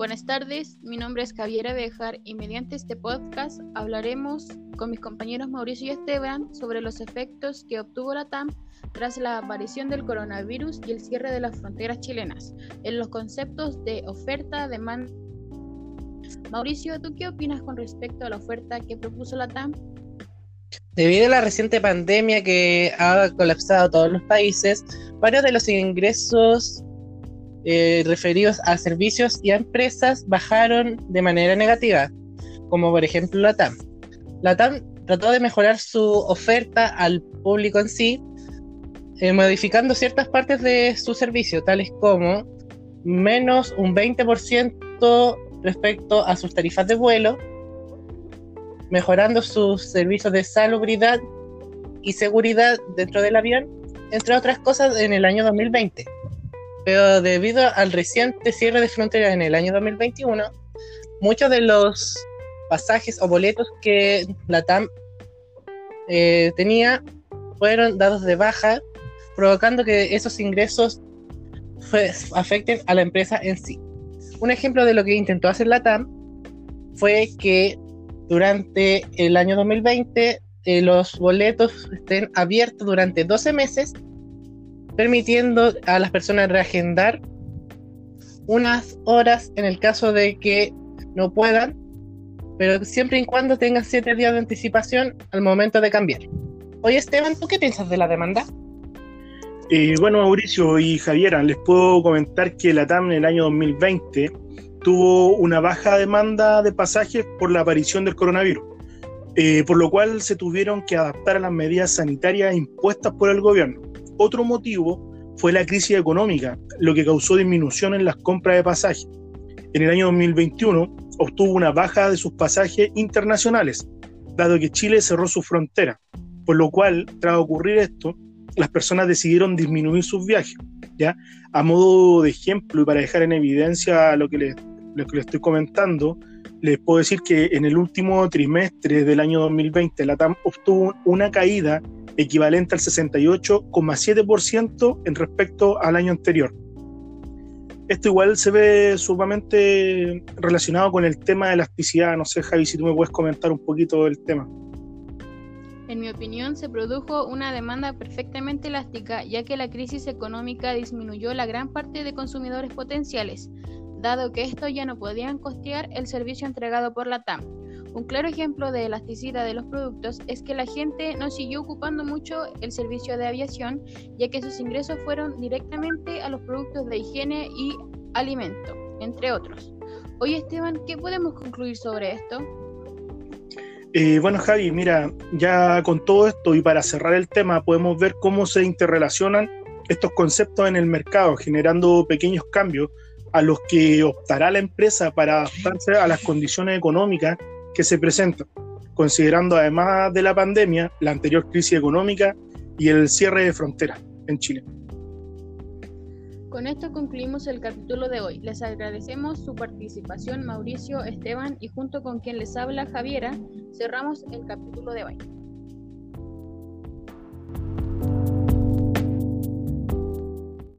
Buenas tardes, mi nombre es Javiera Bejar y mediante este podcast hablaremos con mis compañeros Mauricio y Esteban sobre los efectos que obtuvo la TAM tras la aparición del coronavirus y el cierre de las fronteras chilenas en los conceptos de oferta, demanda. Mauricio, ¿tú qué opinas con respecto a la oferta que propuso la TAM? Debido a la reciente pandemia que ha colapsado todos los países, varios de los ingresos eh, referidos a servicios y a empresas bajaron de manera negativa, como por ejemplo la TAM. La TAM trató de mejorar su oferta al público en sí, eh, modificando ciertas partes de su servicio, tales como menos un 20% respecto a sus tarifas de vuelo, mejorando sus servicios de salubridad y seguridad dentro del avión, entre otras cosas en el año 2020 pero debido al reciente cierre de fronteras en el año 2021, muchos de los pasajes o boletos que la TAM eh, tenía fueron dados de baja, provocando que esos ingresos afecten a la empresa en sí. Un ejemplo de lo que intentó hacer la TAM fue que durante el año 2020 eh, los boletos estén abiertos durante 12 meses permitiendo a las personas reagendar unas horas en el caso de que no puedan, pero siempre y cuando tengan siete días de anticipación al momento de cambiar. Oye Esteban, ¿tú qué piensas de la demanda? Eh, bueno, Mauricio y Javiera, les puedo comentar que la TAM en el año 2020 tuvo una baja demanda de pasajes por la aparición del coronavirus, eh, por lo cual se tuvieron que adaptar a las medidas sanitarias impuestas por el gobierno. Otro motivo fue la crisis económica, lo que causó disminución en las compras de pasajes. En el año 2021 obtuvo una baja de sus pasajes internacionales, dado que Chile cerró su frontera, por lo cual, tras ocurrir esto, las personas decidieron disminuir sus viajes. ¿ya? A modo de ejemplo y para dejar en evidencia lo que les, lo que les estoy comentando, les puedo decir que en el último trimestre del año 2020 la TAM obtuvo una caída equivalente al 68,7% en respecto al año anterior. Esto igual se ve sumamente relacionado con el tema de elasticidad. No sé, Javi, si tú me puedes comentar un poquito del tema. En mi opinión, se produjo una demanda perfectamente elástica, ya que la crisis económica disminuyó la gran parte de consumidores potenciales, dado que estos ya no podían costear el servicio entregado por la TAM. Un claro ejemplo de elasticidad de los productos es que la gente no siguió ocupando mucho el servicio de aviación, ya que sus ingresos fueron directamente a los productos de higiene y alimento, entre otros. Oye Esteban, ¿qué podemos concluir sobre esto? Eh, bueno Javi, mira, ya con todo esto y para cerrar el tema podemos ver cómo se interrelacionan estos conceptos en el mercado, generando pequeños cambios a los que optará la empresa para adaptarse a las condiciones económicas que se presentan, considerando además de la pandemia, la anterior crisis económica y el cierre de fronteras en Chile. Con esto concluimos el capítulo de hoy. Les agradecemos su participación Mauricio, Esteban y junto con quien les habla Javiera, cerramos el capítulo de hoy.